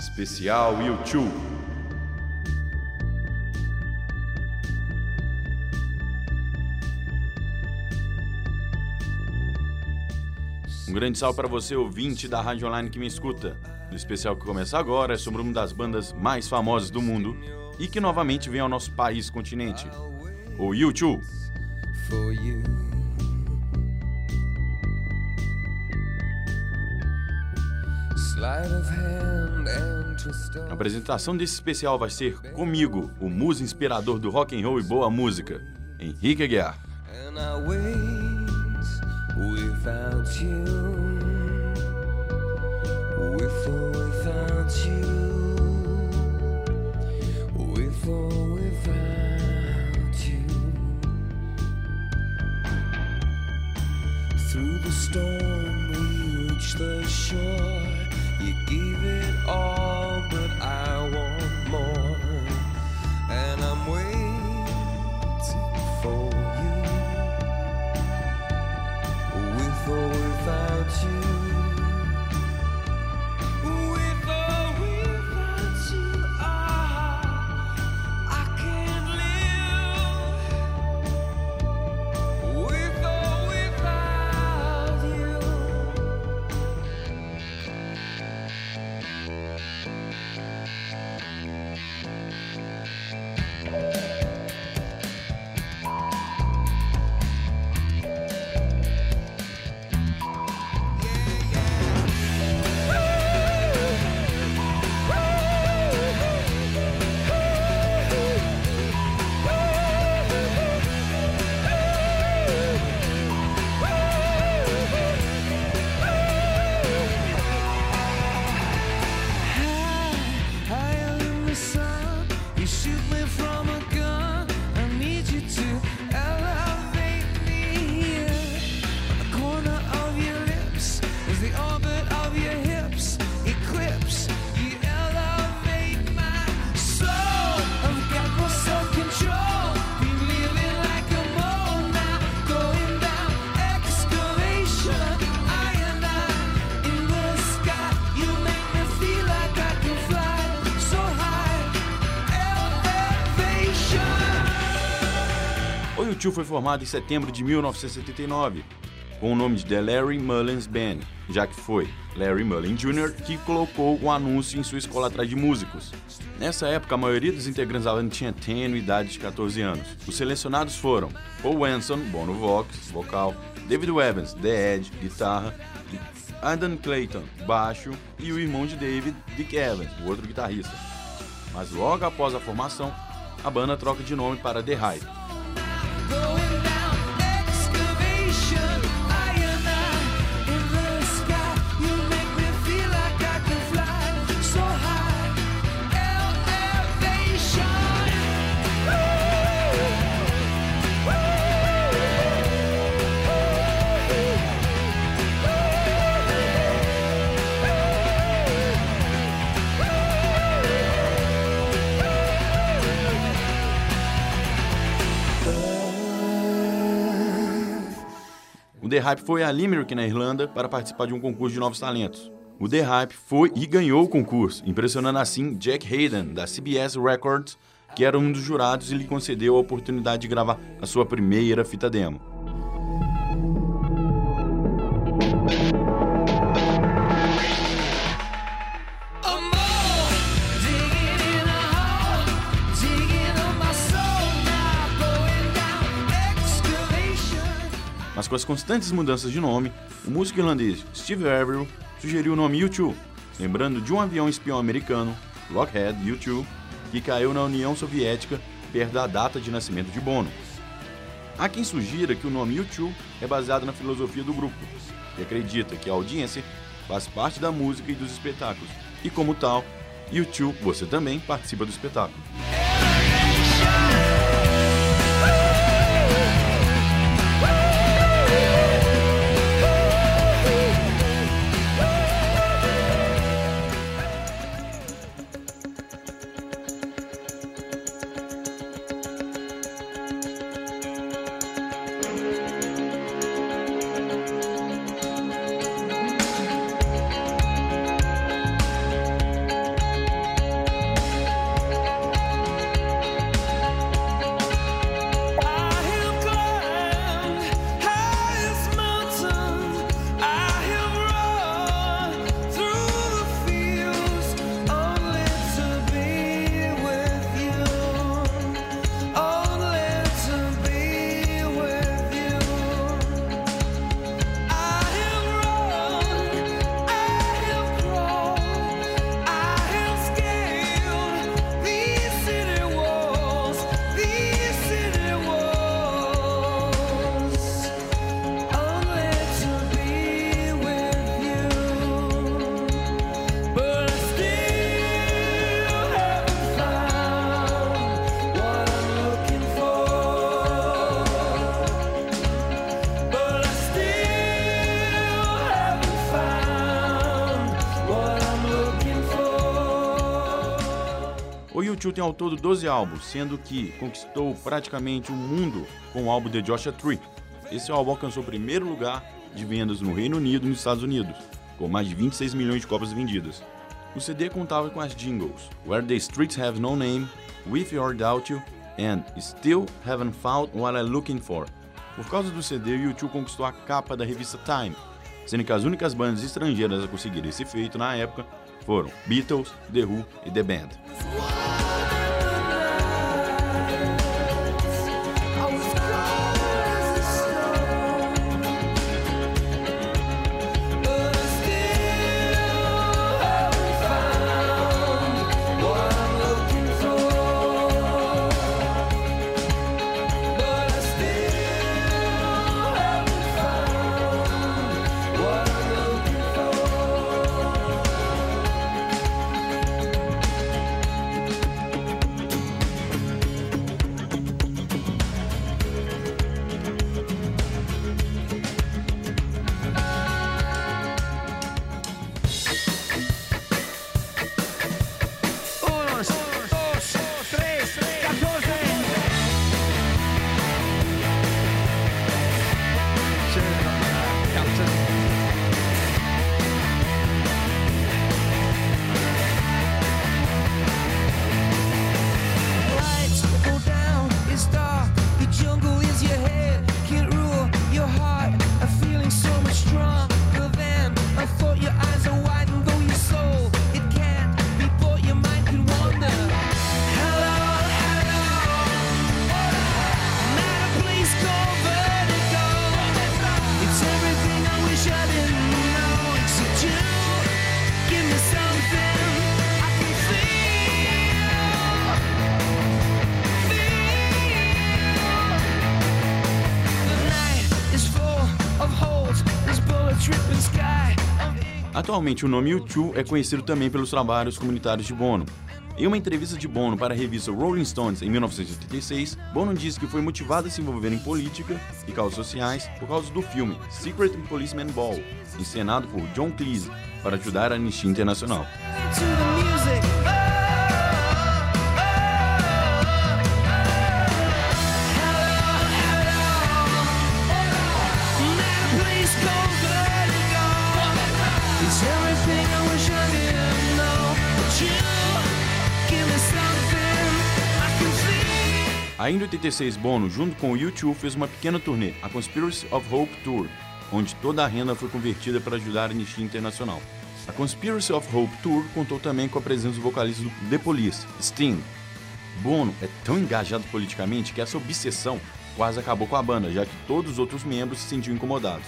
Especial YouTube. Um grande salve para você, ouvinte da Rádio Online que me escuta. O especial que começa agora é sobre uma das bandas mais famosas do mundo e que novamente vem ao nosso país continente, o YouTube. A apresentação desse especial vai ser comigo, o muso inspirador do rock and roll e boa música, Henrique Aguiar. Through the storm we reach the shore You gave it all, U2 foi formado em setembro de 1979 com o nome de The Larry Mullins Band, já que foi Larry Mullen Jr. que colocou o um anúncio em sua escola atrás de músicos. Nessa época, a maioria dos integrantes da banda tinha tênue idade de 14 anos. Os selecionados foram Paul Wenson, Bono Vox, vocal, David Evans, The Edge, guitarra, Adam Clayton, baixo, e o irmão de David, Dick Evans, o outro guitarrista. Mas logo após a formação, a banda troca de nome para The Hype. going The Hype foi a Limerick, na Irlanda, para participar de um concurso de novos talentos. O The Hype foi e ganhou o concurso, impressionando assim Jack Hayden, da CBS Records, que era um dos jurados e lhe concedeu a oportunidade de gravar a sua primeira fita demo. Com as constantes mudanças de nome, o músico irlandês Steve Averill sugeriu o nome U2, lembrando de um avião espião americano, Lockheed U2, que caiu na União Soviética perto da data de nascimento de Bono. Há quem sugira que o nome U2 é baseado na filosofia do grupo, que acredita que a audiência faz parte da música e dos espetáculos, e como tal, U2 você também participa do espetáculo. U2 tem ao todo 12 álbuns, sendo que conquistou praticamente o mundo com o álbum The Joshua Tree. Esse álbum alcançou o primeiro lugar de vendas no Reino Unido e nos Estados Unidos, com mais de 26 milhões de cópias vendidas. O CD contava com as jingles Where the Streets Have No Name, With or Without You and Still Haven't Found What I'm Looking For. Por causa do CD, o U2 conquistou a capa da revista Time, sendo que as únicas bandas estrangeiras a conseguir esse feito na época foram Beatles, The Who e The Band. Atualmente, o nome U2 é conhecido também pelos trabalhos comunitários de Bono. Em uma entrevista de Bono para a revista Rolling Stones em 1986, Bono disse que foi motivado a se envolver em política e causas sociais por causa do filme Secret Policeman Ball, encenado por John Cleese para ajudar a Anistia Internacional. Ainda em 86, Bono, junto com o U2, fez uma pequena turnê, a Conspiracy of Hope Tour, onde toda a renda foi convertida para ajudar a Anistia Internacional. A Conspiracy of Hope Tour contou também com a presença do vocalista do The Police, Sting. Bono é tão engajado politicamente que essa obsessão quase acabou com a banda, já que todos os outros membros se sentiam incomodados.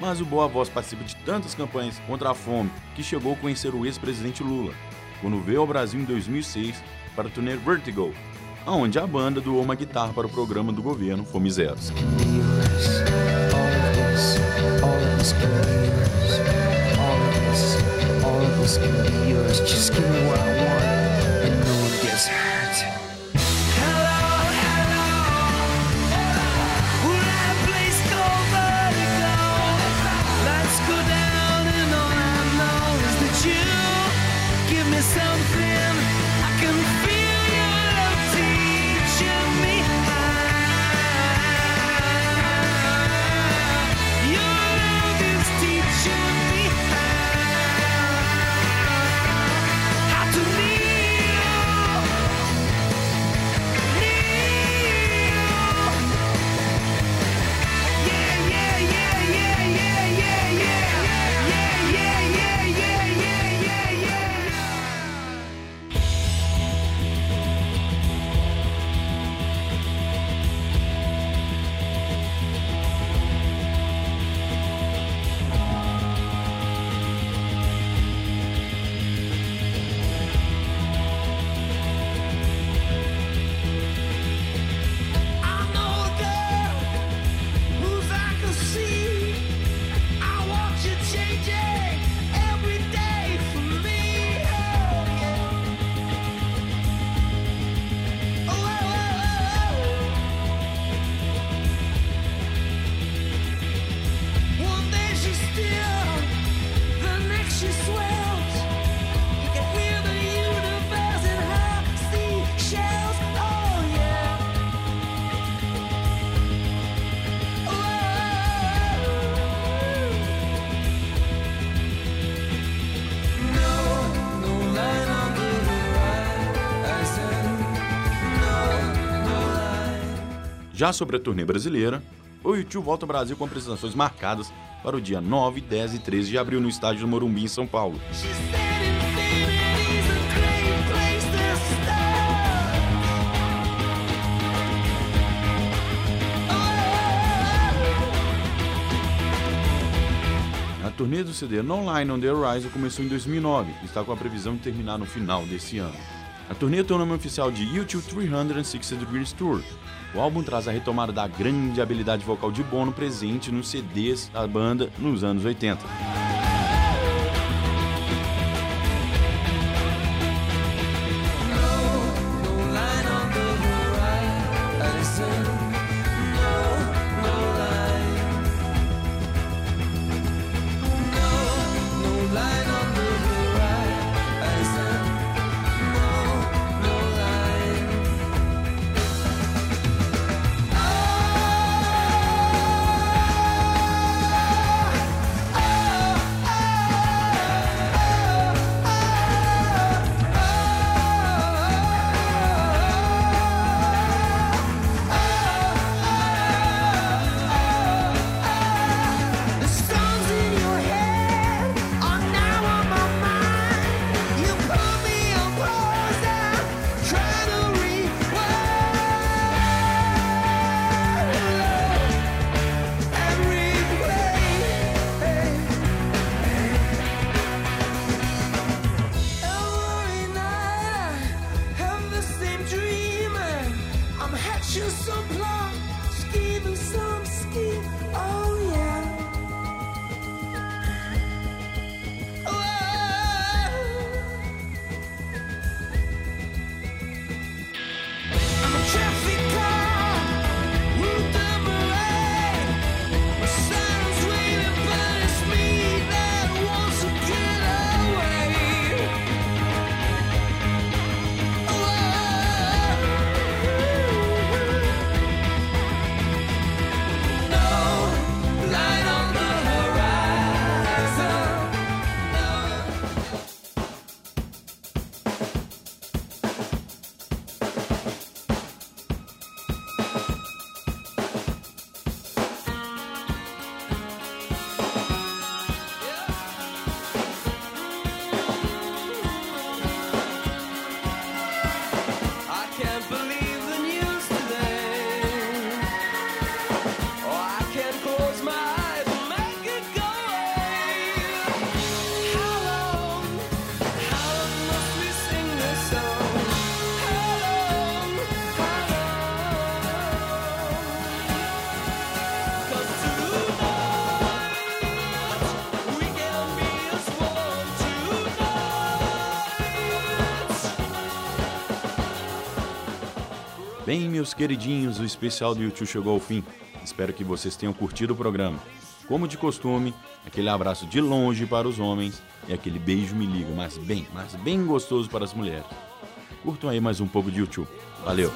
Mas o Boa Voz participa de tantas campanhas contra a fome que chegou a conhecer o ex-presidente Lula, quando veio ao Brasil em 2006 para a turnê Vertigo, onde a banda doou uma guitarra para o programa do governo Fome Zero. Já sobre a turnê brasileira, o YouTube volta ao Brasil com apresentações marcadas para o dia 9, 10 e 13 de abril no estádio do Morumbi, em São Paulo. A turnê do CD No Line on the Horizon começou em 2009 e está com a previsão de terminar no final desse ano. A turnê tem o nome oficial de YouTube 360 Degrees Tour. O álbum traz a retomada da grande habilidade vocal de Bono presente nos CDs da banda nos anos 80. so que scheming so Bem, meus queridinhos, o especial do YouTube chegou ao fim. Espero que vocês tenham curtido o programa. Como de costume, aquele abraço de longe para os homens e aquele beijo me liga, mas bem, mas bem gostoso para as mulheres. Curtam aí mais um pouco de YouTube. Valeu!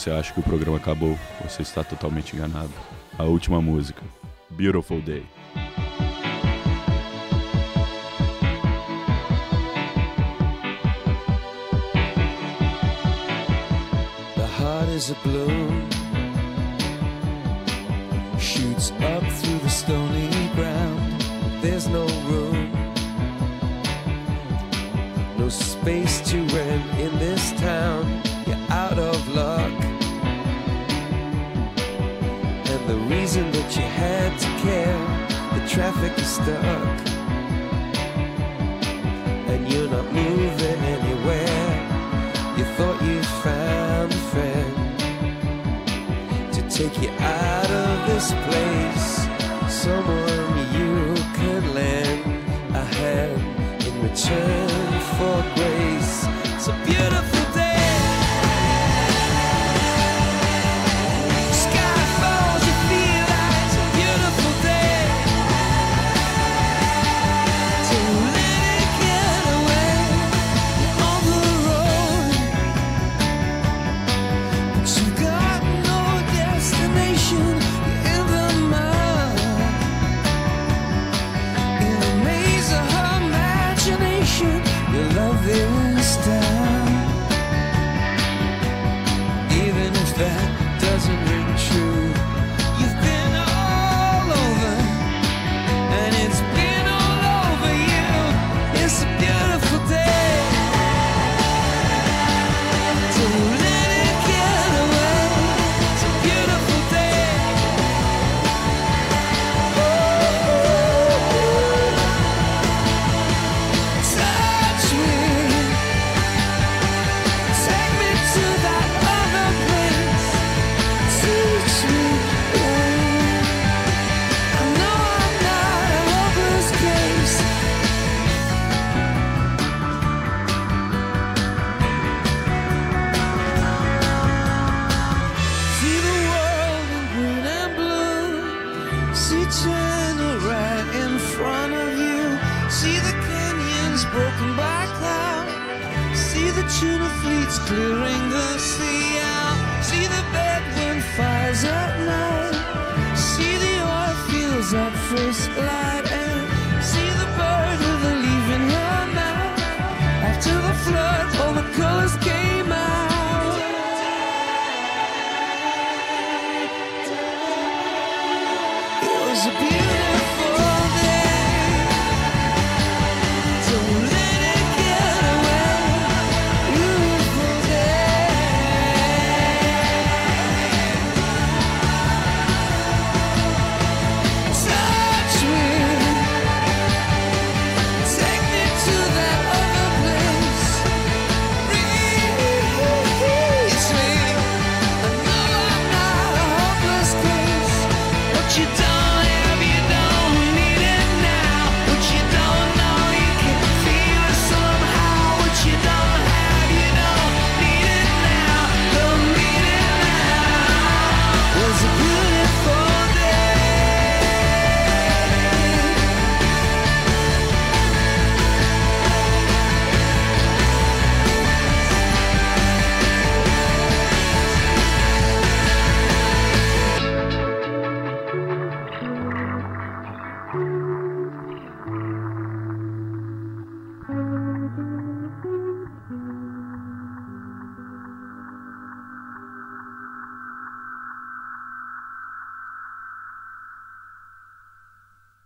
você acha que o programa acabou, você está totalmente enganado. A última música, Beautiful Day. The heart is a blue, shoots up through the stony. pretty stuck. And you're not moving anywhere. You thought you found a friend To take you out of this place. Someone you could lend a hand In return for grace. So beautiful. you